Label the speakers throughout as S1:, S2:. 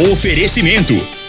S1: Oferecimento: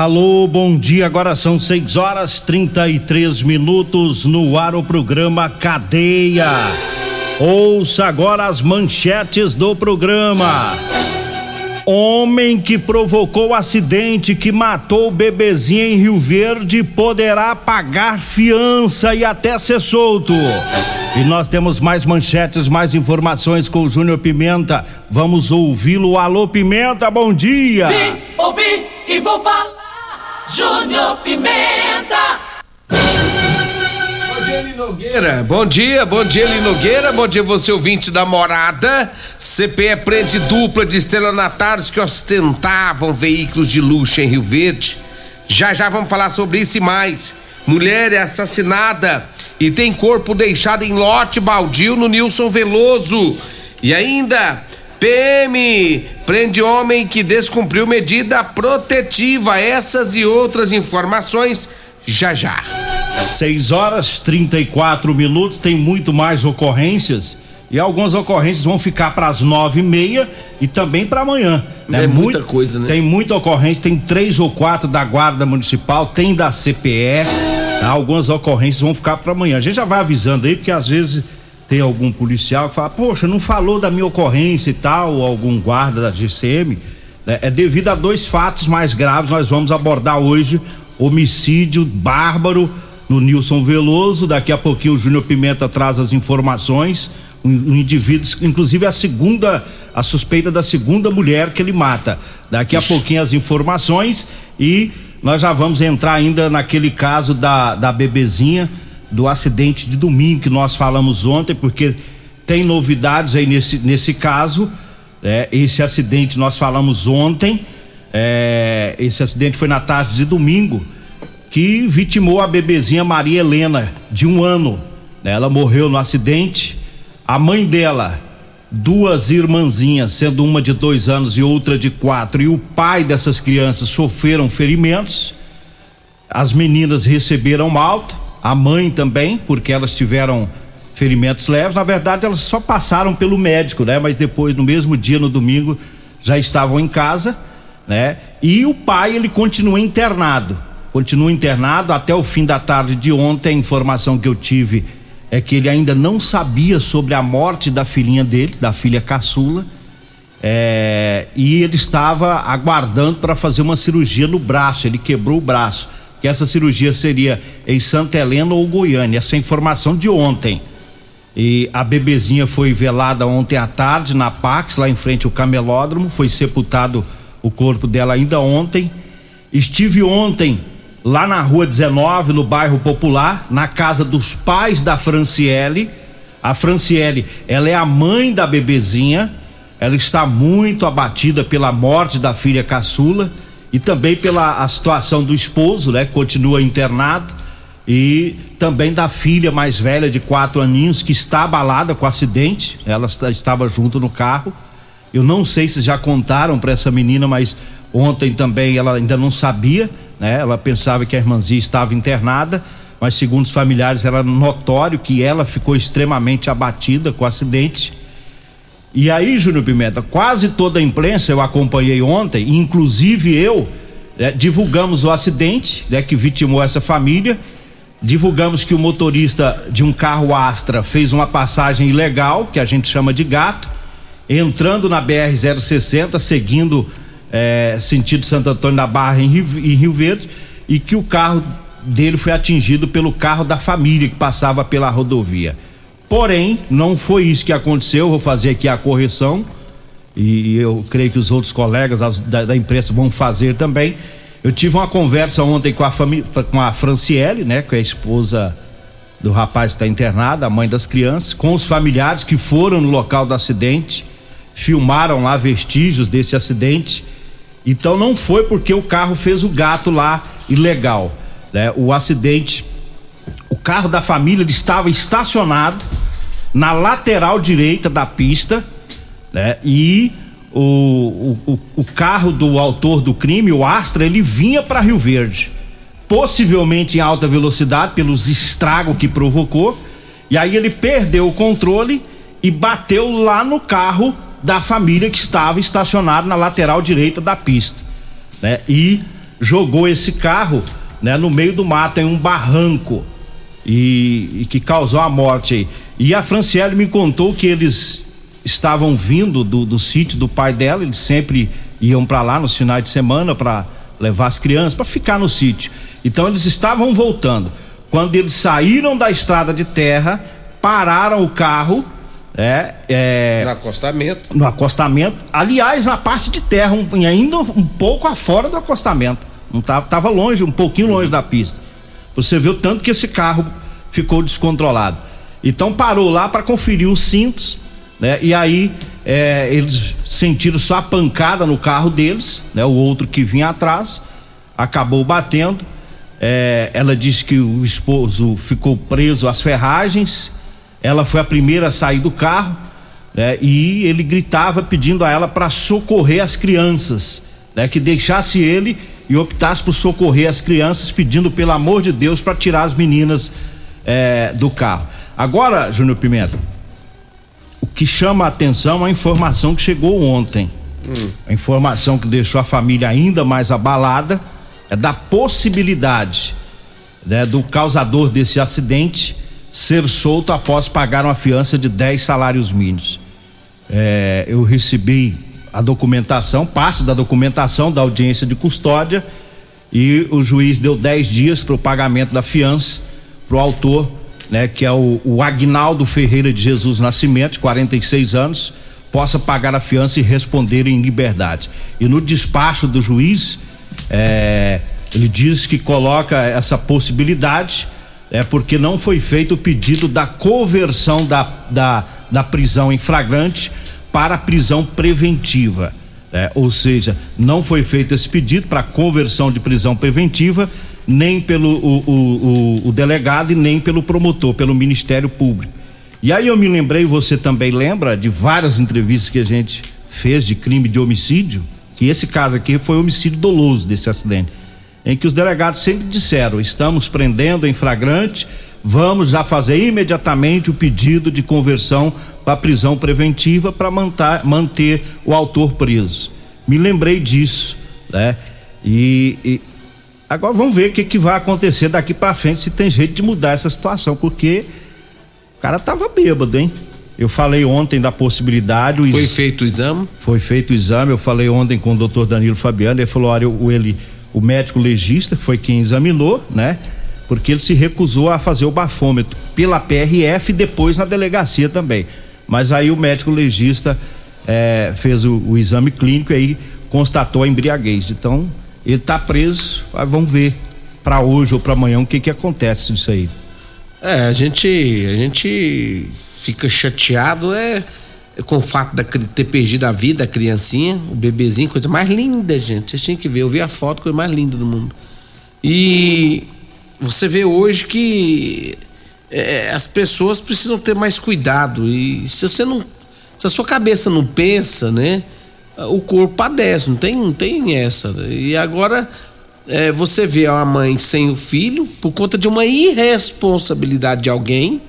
S2: Alô, bom dia. Agora são 6 horas 33 minutos no ar o programa Cadeia. Ouça agora as manchetes do programa. Homem que provocou acidente que matou o bebezinho em Rio Verde poderá pagar fiança e até ser solto. E nós temos mais manchetes, mais informações com o Júnior Pimenta. Vamos ouvi-lo. Alô, Pimenta, bom dia.
S3: Vim, ouvi e vou falar. Júnior Pimenta.
S4: Bom dia, Eli Nogueira. Bom dia, bom dia, Nogueira. Bom dia, você ouvinte da morada. CPE prende dupla de estelionatários que ostentavam veículos de luxo em Rio Verde. Já já vamos falar sobre isso e mais. Mulher é assassinada e tem corpo deixado em lote baldio no Nilson Veloso. E ainda, PM prende homem que descumpriu medida protetiva. Essas e outras informações já já.
S2: 6 horas 34 minutos, tem muito mais ocorrências. E algumas ocorrências vão ficar para as nove e meia e também para amanhã.
S4: É muita coisa, né?
S2: Tem muita ocorrência, tem três ou quatro da Guarda Municipal, tem da CPE. tá? Algumas ocorrências vão ficar para amanhã. A gente já vai avisando aí, porque às vezes tem algum policial que fala, poxa, não falou da minha ocorrência e tal, ou algum guarda da GCM. né? É devido a dois fatos mais graves, nós vamos abordar hoje: homicídio bárbaro no Nilson Veloso. Daqui a pouquinho o Júnior Pimenta traz as informações. Um, um indivíduo, inclusive a segunda, a suspeita da segunda mulher que ele mata. Daqui a pouquinho as informações e nós já vamos entrar ainda naquele caso da, da bebezinha, do acidente de domingo que nós falamos ontem, porque tem novidades aí nesse, nesse caso. É, esse acidente nós falamos ontem. é, esse acidente foi na tarde de domingo que vitimou a bebezinha Maria Helena, de um ano. Ela morreu no acidente. A mãe dela, duas irmãzinhas, sendo uma de dois anos e outra de quatro, e o pai dessas crianças sofreram ferimentos. As meninas receberam alta, a mãe também, porque elas tiveram ferimentos leves. Na verdade, elas só passaram pelo médico, né? Mas depois, no mesmo dia, no domingo, já estavam em casa, né? E o pai, ele continua internado. Continua internado até o fim da tarde de ontem. A informação que eu tive é que ele ainda não sabia sobre a morte da filhinha dele, da filha caçula. É, e ele estava aguardando para fazer uma cirurgia no braço. Ele quebrou o braço. Que essa cirurgia seria em Santa Helena ou Goiânia. Essa é informação de ontem. E a bebezinha foi velada ontem à tarde na Pax, lá em frente ao camelódromo. Foi sepultado o corpo dela ainda ontem. Estive ontem lá na rua 19, no bairro Popular, na casa dos pais da Franciele. A Franciele, ela é a mãe da bebezinha. Ela está muito abatida pela morte da filha caçula e também pela situação do esposo, né? que Continua internado e também da filha mais velha de quatro aninhos que está abalada com o acidente. Ela estava junto no carro. Eu não sei se já contaram para essa menina, mas ontem também ela ainda não sabia, né? Ela pensava que a irmãzinha estava internada, mas segundo os familiares era notório que ela ficou extremamente abatida com o acidente. E aí, Júnior Pimenta, quase toda a imprensa eu acompanhei ontem, inclusive eu, né, divulgamos o acidente né, que vitimou essa família. Divulgamos que o motorista de um carro Astra fez uma passagem ilegal, que a gente chama de gato, entrando na BR-060, seguindo é, sentido Santo Antônio da Barra em Rio, em Rio Verde e que o carro dele foi atingido pelo carro da família que passava pela rodovia. Porém, não foi isso que aconteceu. Vou fazer aqui a correção e eu creio que os outros colegas da, da imprensa vão fazer também. Eu tive uma conversa ontem com a família, com a Franciele, né, que é a esposa do rapaz que está internado, a mãe das crianças, com os familiares que foram no local do acidente, filmaram lá vestígios desse acidente. Então não foi porque o carro fez o gato lá ilegal, né? O acidente, o carro da família estava estacionado na lateral direita da pista, né? E o, o, o carro do autor do crime, o Astra, ele vinha para Rio Verde possivelmente em alta velocidade pelos estragos que provocou. E aí ele perdeu o controle e bateu lá no carro da família que estava estacionado na lateral direita da pista, né? E jogou esse carro, né, no meio do mato em um barranco e, e que causou a morte aí. E a Franciele me contou que eles estavam vindo do, do sítio do pai dela, eles sempre iam para lá nos finais de semana para levar as crianças para ficar no sítio. Então eles estavam voltando. Quando eles saíram da estrada de terra, pararam o carro. É, é,
S4: no acostamento.
S2: No acostamento. Aliás, na parte de terra, um, ainda um pouco afora do acostamento. Não tava, tava longe, um pouquinho longe da pista. Você viu tanto que esse carro ficou descontrolado. Então parou lá para conferir os cintos, né? E aí é, eles sentiram só a pancada no carro deles, né? O outro que vinha atrás acabou batendo é, ela disse que o esposo ficou preso às ferragens. Ela foi a primeira a sair do carro né, e ele gritava pedindo a ela para socorrer as crianças, né, que deixasse ele e optasse por socorrer as crianças, pedindo pelo amor de Deus para tirar as meninas é, do carro. Agora, Júnior Pimenta, o que chama a atenção é a informação que chegou ontem. Hum. A informação que deixou a família ainda mais abalada é da possibilidade né, do causador desse acidente ser solto após pagar uma fiança de 10 salários mínimos. É, eu recebi a documentação, parte da documentação da audiência de custódia e o juiz deu 10 dias para o pagamento da fiança para o autor, né, que é o, o Agnaldo Ferreira de Jesus Nascimento, de 46 anos, possa pagar a fiança e responder em liberdade. E no despacho do juiz, é, ele diz que coloca essa possibilidade é porque não foi feito o pedido da conversão da, da, da prisão em flagrante para prisão preventiva. É, ou seja, não foi feito esse pedido para conversão de prisão preventiva, nem pelo o, o, o, o, delegado e nem pelo promotor, pelo Ministério Público. E aí eu me lembrei, você também lembra, de várias entrevistas que a gente fez de crime de homicídio que esse caso aqui foi homicídio doloso desse acidente, em que os delegados sempre disseram: estamos prendendo em flagrante, vamos já fazer imediatamente o pedido de conversão para prisão preventiva para manter o autor preso. Me lembrei disso, né? E, e agora vamos ver o que, que vai acontecer daqui para frente se tem jeito de mudar essa situação, porque o cara tava bêbado, hein? Eu falei ontem da possibilidade.
S4: Foi feito o exame?
S2: Foi feito o exame. Eu falei ontem com o doutor Danilo Fabiano. Ele falou: olha, o, ele, o médico legista foi quem examinou, né? Porque ele se recusou a fazer o bafômetro pela PRF e depois na delegacia também. Mas aí o médico legista é, fez o, o, exame clínico e aí constatou a embriaguez. Então, ele está preso. Vamos ver para hoje ou para amanhã o que que acontece disso aí.
S4: É, a gente. A gente fica chateado é, é com o fato de ter perdido a vida, a criancinha, o bebezinho, coisa mais linda, gente. Vocês tinham que ver, eu vi a foto, coisa mais linda do mundo. E você vê hoje que é, as pessoas precisam ter mais cuidado. E se você não. Se a sua cabeça não pensa, né? O corpo padece, não tem, tem essa. E agora é, você vê uma mãe sem o filho por conta de uma irresponsabilidade de alguém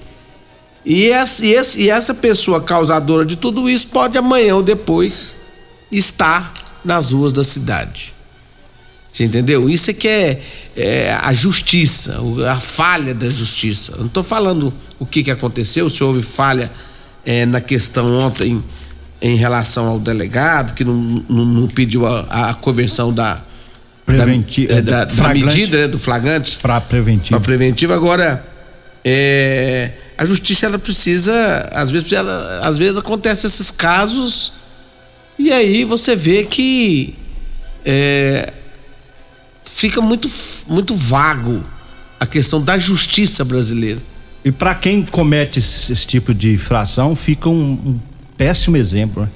S4: e essa, e, essa, e essa pessoa causadora de tudo isso pode amanhã ou depois estar nas ruas da cidade. Você entendeu? Isso é que é, é a justiça, a falha da justiça. Eu não estou falando o que, que aconteceu, se houve falha é, na questão ontem em relação ao delegado, que não, não, não pediu a, a conversão da,
S2: Preventi
S4: da,
S2: é,
S4: da, da
S2: flagrante
S4: medida né, do flagrante
S2: Pra preventivo.
S4: para preventivo. Agora, é, a justiça ela precisa, às vezes, ela, às vezes acontece esses casos e aí você vê que é, fica muito, muito vago a questão da justiça brasileira.
S2: E para quem comete esse, esse tipo de infração, fica um, um péssimo exemplo, né?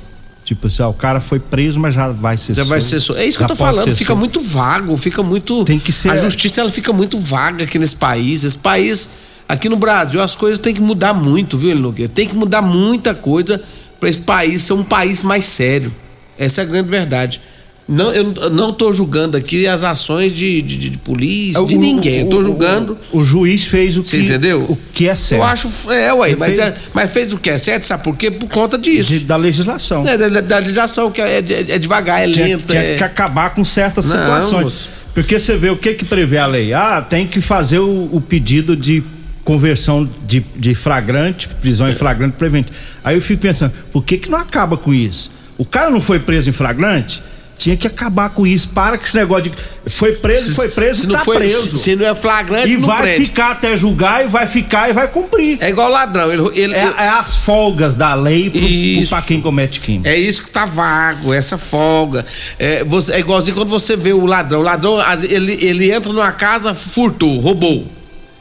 S2: Tipo assim, ó, o cara foi preso, mas já vai ser
S4: Já vai
S2: solto.
S4: ser só. É isso que
S2: Já
S4: eu tô falando, fica
S2: solto.
S4: muito vago, fica muito.
S2: Tem que ser-
S4: A justiça ela fica muito vaga aqui nesse país. Esse país, aqui no Brasil, as coisas têm que mudar muito, viu, Elinogueira? Tem que mudar muita coisa para esse país ser um país mais sério. Essa é a grande verdade. Não, eu não tô julgando aqui as ações de, de, de polícia, de
S2: O-
S4: ninguém. Eu tô
S2: o-
S4: julgando.
S2: O, o juiz fez o que.
S4: Entendeu?
S2: O que é certo.
S4: Eu acho. É, ué,
S2: Ele
S4: mas,
S2: fez-
S4: é- mas fez o que é certo, sabe por quê? Por conta disso.
S2: de- da legislação.
S4: É, da, da legislação, que é, é- é devagar, é lenta.
S2: tinha
S4: é-
S2: que acabar com certas
S4: Não,
S2: situações.
S4: moço.
S2: Porque você vê o que que prevê a lei. Ah, tem que fazer o, o pedido de conversão de, de flagrante, prisão em flagrante prevente. Aí eu fico pensando, por que que não acaba com isso? O cara não foi preso em flagrante? Tinha que acabar com isso. Para com esse negócio de. Foi preso, foi preso
S4: se não
S2: tá
S4: foi,
S2: preso.
S4: Se, se não é flagrante,
S2: e vai
S4: prende.
S2: ficar até julgar, e vai ficar e vai cumprir.
S4: É igual ladrão. Ele, ele-
S2: É, é as folgas da lei pro, pro,
S4: Isso.
S2: pra quem comete crime.
S4: é isso que tá vago, essa folga. É, você- é igualzinho quando você vê o ladrão. O ladrão, ele, ele entra numa casa, furtou, roubou.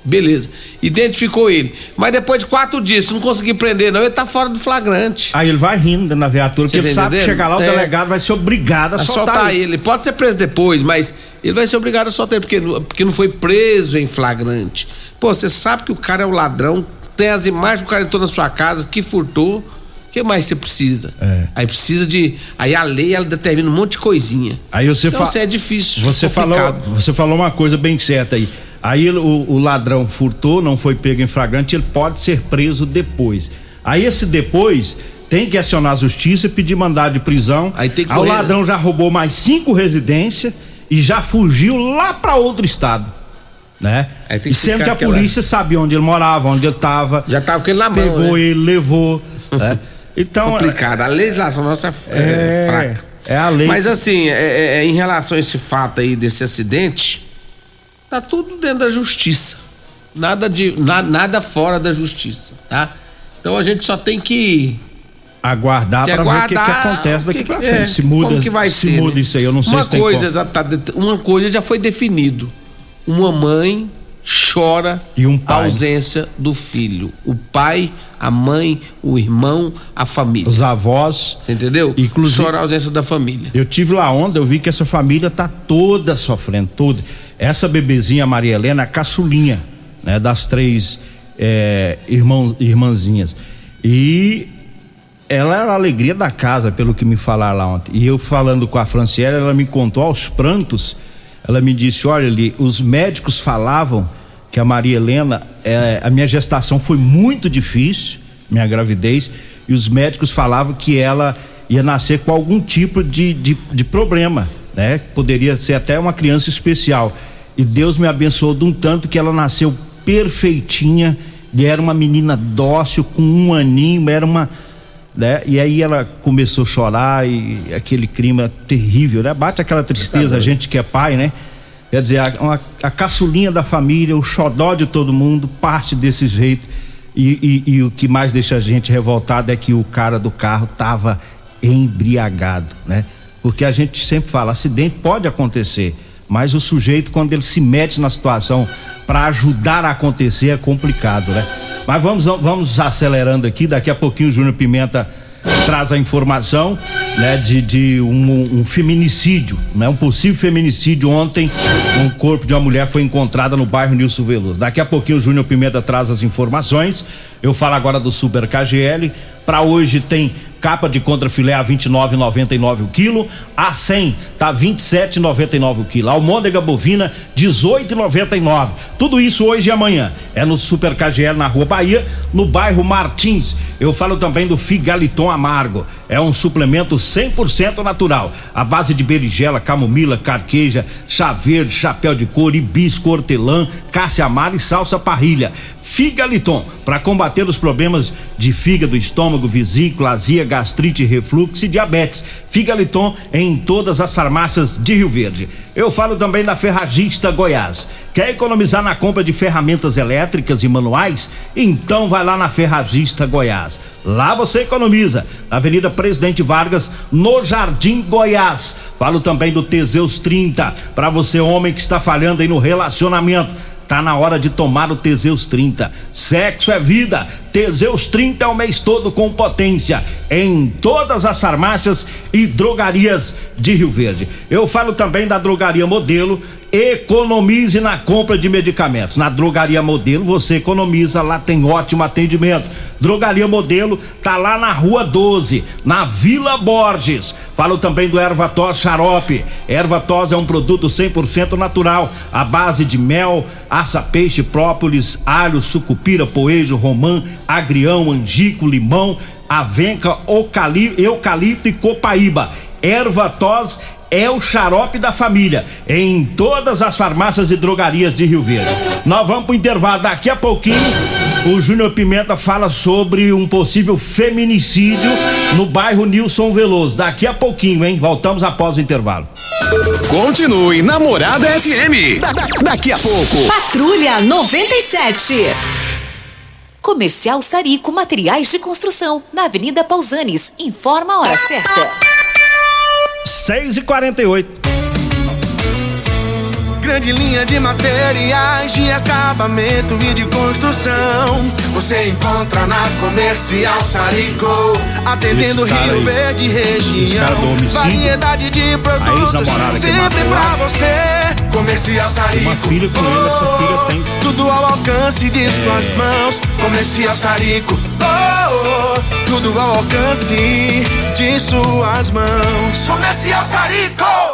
S4: Beleza. Identificou ele. Mas depois de quatro dias, se não conseguir prender, não, ele tá fora do flagrante.
S2: Aí ele vai rindo na viatura, porque ele
S4: tá
S2: sabe que chegar lá, o
S4: É.
S2: delegado vai ser obrigado a,
S4: A
S2: soltar,
S4: soltar
S2: ele.
S4: ele. Pode ser preso depois, mas ele vai ser obrigado a soltar ele, porque, não- porque não foi preso em flagrante. Pô, você sabe que o cara é o ladrão, tem as imagens que o cara entrou na sua casa, que furtou. O que mais você precisa?
S2: É.
S4: Aí precisa de. Aí a lei ela determina um monte de coisinha.
S2: Aí você
S4: Então,
S2: fala.
S4: isso é difícil.
S2: Você falou,
S4: complicado.
S2: você falou uma coisa bem certa aí. Aí o, o ladrão furtou, não foi pego em flagrante, ele pode ser preso depois. Aí esse depois tem que acionar a justiça e pedir mandado de prisão.
S4: Aí tem que
S2: o
S4: correr.
S2: ladrão já roubou mais cinco residências e já fugiu lá pra outro estado, né?
S4: Aí tem
S2: E
S4: que
S2: sendo que a polícia sabia onde ele morava, onde ele tava.
S4: Já tava com ele na mão.
S2: pegou
S4: né?
S2: ele, levou. né? Então
S4: Complicado. A legislação nossa é,
S2: É,
S4: fraca.
S2: é a lei
S4: Mas assim, é- é- é, em relação a esse fato aí desse acidente, tá tudo dentro da justiça. Nada de na- nada fora da justiça, tá? Então a gente só tem que
S2: aguardar para ver o que, que acontece daqui pra
S4: que
S2: frente.
S4: é,
S2: se muda,
S4: como que vai
S2: se
S4: ser,
S2: muda
S4: né?
S2: isso aí, eu não sei
S4: uma
S2: se
S4: coisa já tá uma coisa já foi definido. Uma mãe chora
S2: E um
S4: a ausência do filho. O pai, a mãe, o irmão, a família.
S2: Os avós.
S4: Você entendeu?
S2: Inclusive-
S4: Chora a ausência da família.
S2: Eu tive lá ontem, eu vi que essa família tá toda sofrendo, toda. Essa bebezinha Maria Helena, a caçulinha, né, das três é, irmãos, irmãzinhas. E ela era a alegria da casa, pelo que me falaram lá ontem. E eu falando com a Franciela, ela me contou aos prantos. Ela me disse: olha ali, os médicos falavam que a Maria Helena, é, a minha gestação foi muito difícil, minha gravidez, e os médicos falavam que ela ia nascer com algum tipo de, de, de problema, né? Poderia ser até uma criança especial. E Deus me abençoou de um tanto que ela nasceu perfeitinha, e era uma menina dócil, com um aninho, era uma né? E aí ela começou a chorar e aquele clima terrível, né? Bate aquela tristeza, a gente que é pai, né? Quer dizer, a, uma- a caçulinha da família, o xodó de todo mundo, parte desse jeito. E, e- e o que mais deixa a gente revoltado é que o cara do carro tava embriagado, né? Porque a gente sempre fala, acidente pode acontecer, mas o sujeito quando ele se mete na situação para ajudar a acontecer é complicado, né? Mas vamos vamos acelerando aqui, daqui a pouquinho o Júnior Pimenta traz a informação, né, de, de um, um feminicídio, né, um possível feminicídio ontem, um corpo de uma mulher foi encontrada no bairro Nilson Veloso. Daqui a pouquinho o Júnior Pimenta traz as informações. Eu falo agora do Super KGL. Para hoje tem capa de contrafilé a 29,99 o quilo, a 100 tá 27,99 o quilo, almôndega bovina 18,99. Tudo isso hoje e amanhã é no Super KGL na Rua Bahia, no bairro Martins. Eu falo também do Figaliton Amargo. É um suplemento 100% natural, à base de berigela, camomila, carqueja, chá verde, chapéu de couro, hibisco, hortelã, cássia amara e salsa parrilha. Figaliton, para combater os problemas de fígado, estômago, vesícula, azia, gastrite, refluxo e diabetes. Figaliton em todas as farmácias de Rio Verde. Eu falo também da Ferragista Goiás. Quer economizar na compra de ferramentas elétricas e manuais? Então vai lá na Ferragista Goiás. Lá você economiza. Na Avenida Presidente Vargas, no Jardim Goiás. Falo também do Teseus 30, para você homem que está falhando aí no relacionamento Tá na hora de tomar o Teseus 30. Sexo é vida. Teseus 30 é o mês todo com potência em todas as farmácias e drogarias de Rio Verde. Eu falo também da drogaria Modelo. Economize na compra de medicamentos. Na drogaria Modelo você economiza, lá tem ótimo atendimento. Drogaria Modelo tá lá na Rua 12, na Vila Borges. Falo também do Erva Tos Xarope. Erva Tos é um produto 100% natural, à base de mel, aça peixe, própolis, alho, sucupira, poejo, romã, agrião, angico, limão, avenca, eucalipto e copaíba. Erva tos é o xarope da família em todas as farmácias e drogarias de Rio Verde. Nós vamos pro intervalo daqui a pouquinho. O Júnior Pimenta fala sobre um possível feminicídio no bairro Nilson Veloso. Daqui a pouquinho, hein? Voltamos após o intervalo.
S5: Continue Namorada FM. Da, da, daqui a pouco.
S6: Patrulha 97. Comercial Sarico Materiais de Construção, na Avenida Pausanes. Informa a hora certa.
S2: 6 e 48
S7: Grande linha de materiais de acabamento e de construção. Você encontra na Comercial Sarico, atendendo Rio
S2: aí,
S7: Verde região. Variedade de produtos sempre pra você. Comercial Sarico.
S2: Uma filha com ele, essa filha tem.
S7: Tudo ao alcance de suas mãos. Comercial Sarico. Oh, oh, tudo ao alcance de suas mãos. Comercial Sarico.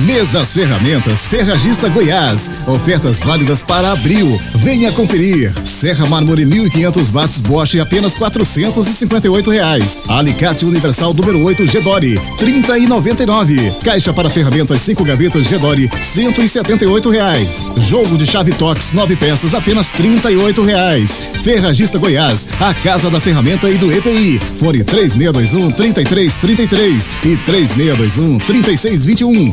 S8: Mês das Ferramentas Ferragista Goiás. Ofertas válidas para abril. Venha conferir. Serra Mármore 1500 watts Bosch apenas 458 reais. Alicate Universal número 8 Gedore 30 e 99. Caixa para ferramentas 5 gavetas Gedore 178 reais. Jogo de chave Tox 9 peças apenas 38 reais. Ferragista Goiás, a casa da ferramenta e do EPI. Fone 3621 3333 e 3621 3621.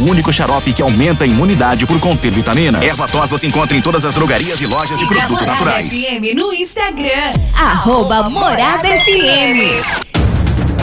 S5: único xarope que aumenta a imunidade por conter vitaminas. Erva tos você encontra em todas as drogarias e lojas de produtos naturais.
S6: FM no Instagram. Arroba Morada FM.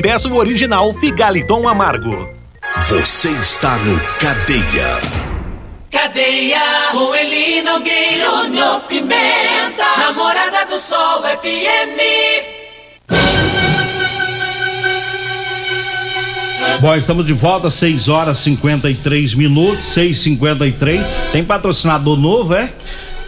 S9: e peça o original Figaliton Amargo.
S10: Você está no Cadeia.
S3: Cadeia, com Eli Nogueira, Júnior Pimenta, Namorada do Sol FM.
S2: Bom, estamos de volta, 6 horas 53 minutos, 6h53. Tem patrocinador novo, é?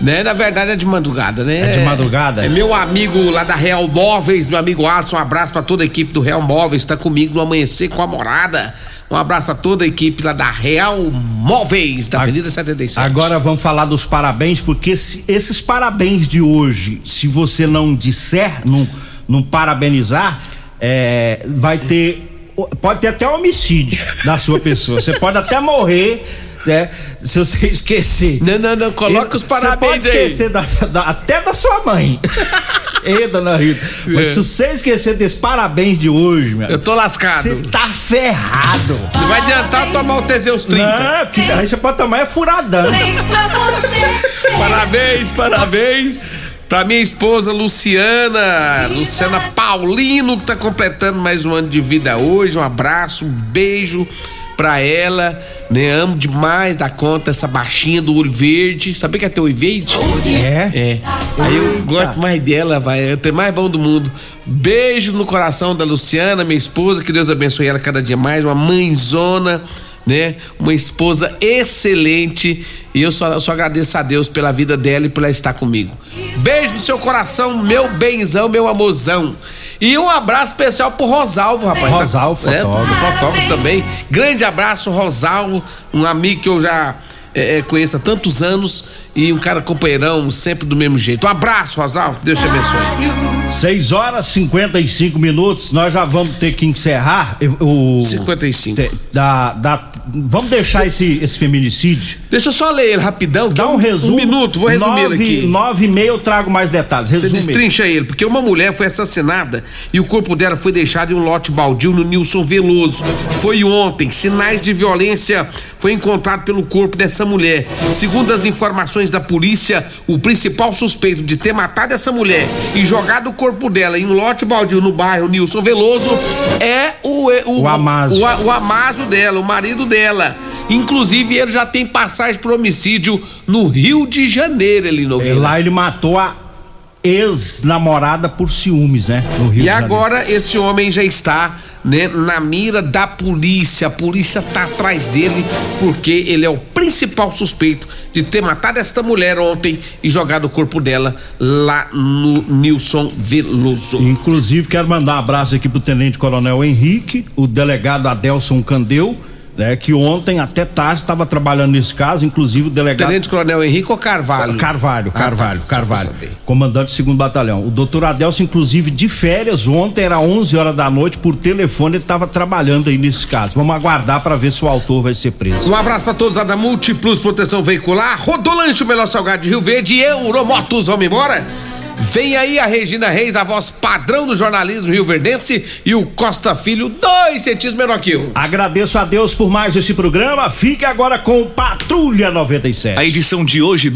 S4: Né? Na verdade é de madrugada, né?
S2: É de madrugada?
S4: É meu amigo lá da Real Móveis, meu amigo Alisson, um abraço pra toda a equipe do Real Móveis, tá comigo no Amanhecer com a Morada. Um abraço a toda a equipe lá da Real Móveis, da Avenida 77.
S2: Agora vamos falar dos parabéns, porque se- esses parabéns de hoje, se você não disser, não, não parabenizar, é, vai ter. Pode ter até homicídio da sua pessoa. Você pode até morrer. Né, se você esquecer.
S4: Não, não, não, coloca os parabéns
S2: Você pode
S4: aí.
S2: esquecer da- da- até da sua mãe. Ê, dona Rita. Mas
S4: É.
S2: se você esquecer desse parabéns de hoje, meu
S4: Eu tô lascado.
S2: Você tá ferrado.
S4: Não vai adiantar tomar o Teseus 30.
S2: Não, que aí você pode tomar é furadão.
S4: Parabéns, parabéns. Pra minha esposa Luciana, Luciana Paulino, que tá completando mais um ano de vida hoje. Um abraço, um beijo pra ela. Né? Amo demais da conta essa baixinha do olho verde. Sabia que é teu olho verde?
S2: É?
S4: É. Aí eu gosto mais dela, vai. É o trem mais bom do mundo. Beijo no coração da Luciana, minha esposa. Que Deus abençoe ela cada dia mais. Uma mãezona né? Uma esposa excelente e eu só, só agradeço a Deus pela vida dela e por ela estar comigo. Beijo no seu coração, meu benzão, meu amorzão. E um abraço especial pro Rosalvo, rapaz.
S2: Rosalvo,
S4: É,
S2: fotógrafo.
S4: fotógrafo também. Grande abraço, Rosalvo, um amigo que eu já é, é, conheço há tantos anos e um cara companheirão, sempre do mesmo jeito. Um abraço, Rosalvo, que Deus te abençoe.
S2: 6 horas 55 minutos, nós já vamos ter que encerrar eu- o.
S4: 55.
S2: te- Da, da, vamos deixar esse, esse feminicídio.
S4: Deixa eu só ler ele rapidão.
S2: Dá um resumo.
S4: Um minuto, vou resumir ele aqui.
S2: 9 e meia eu trago mais detalhes.
S4: Você
S2: Resume.
S4: destrincha ele, porque uma mulher foi assassinada e o corpo dela foi deixado em um lote baldio no Nilson Veloso. Foi ontem. Sinais de violência foi encontrado pelo corpo dessa mulher. Segundo as informações da polícia, o principal suspeito de ter matado essa mulher e jogado o corpo dela em um lote baldio no bairro Nilson Veloso é o o,
S2: O Amazo.
S4: o, o Amazo dela, o marido dela. Inclusive ele já tem passagem por homicídio no Rio de Janeiro, ele
S2: É,
S4: Nogueira.
S2: Lá ele matou a ex-namorada por ciúmes, né? No Rio
S4: E agora esse homem já está né, na mira da polícia. A polícia tá atrás dele porque ele é o principal suspeito de ter matado esta mulher ontem e jogado o corpo dela lá no Nilson Veloso.
S2: Inclusive, quero mandar um abraço aqui pro Tenente Coronel Henrique, o delegado Adelson Candeu, né? Que ontem, até tarde, estava trabalhando nesse caso, inclusive o delegado.
S4: Tenente Coronel Henrique ou Carvalho?
S2: Carvalho,
S4: Ah,
S2: Carvalho,
S4: tá, só pra
S2: Carvalho. Comandante do segundo batalhão. O doutor Adelson, inclusive, de férias, ontem era 11 horas da noite, por telefone, ele estava trabalhando aí nesse caso. Vamos aguardar para ver se o autor vai ser preso.
S4: Um abraço pra todos da Multiplus Proteção Veicular, Rodolanche, o melhor salgado de Rio Verde e Euromotos, vamos embora? Vem aí a Regina Reis, a voz padrão do jornalismo rio-verdense e o Costa Filho, dois centímetros menor que eu.
S2: Agradeço a Deus por mais esse programa. Fique agora com Patrulha 97.
S1: A edição de hoje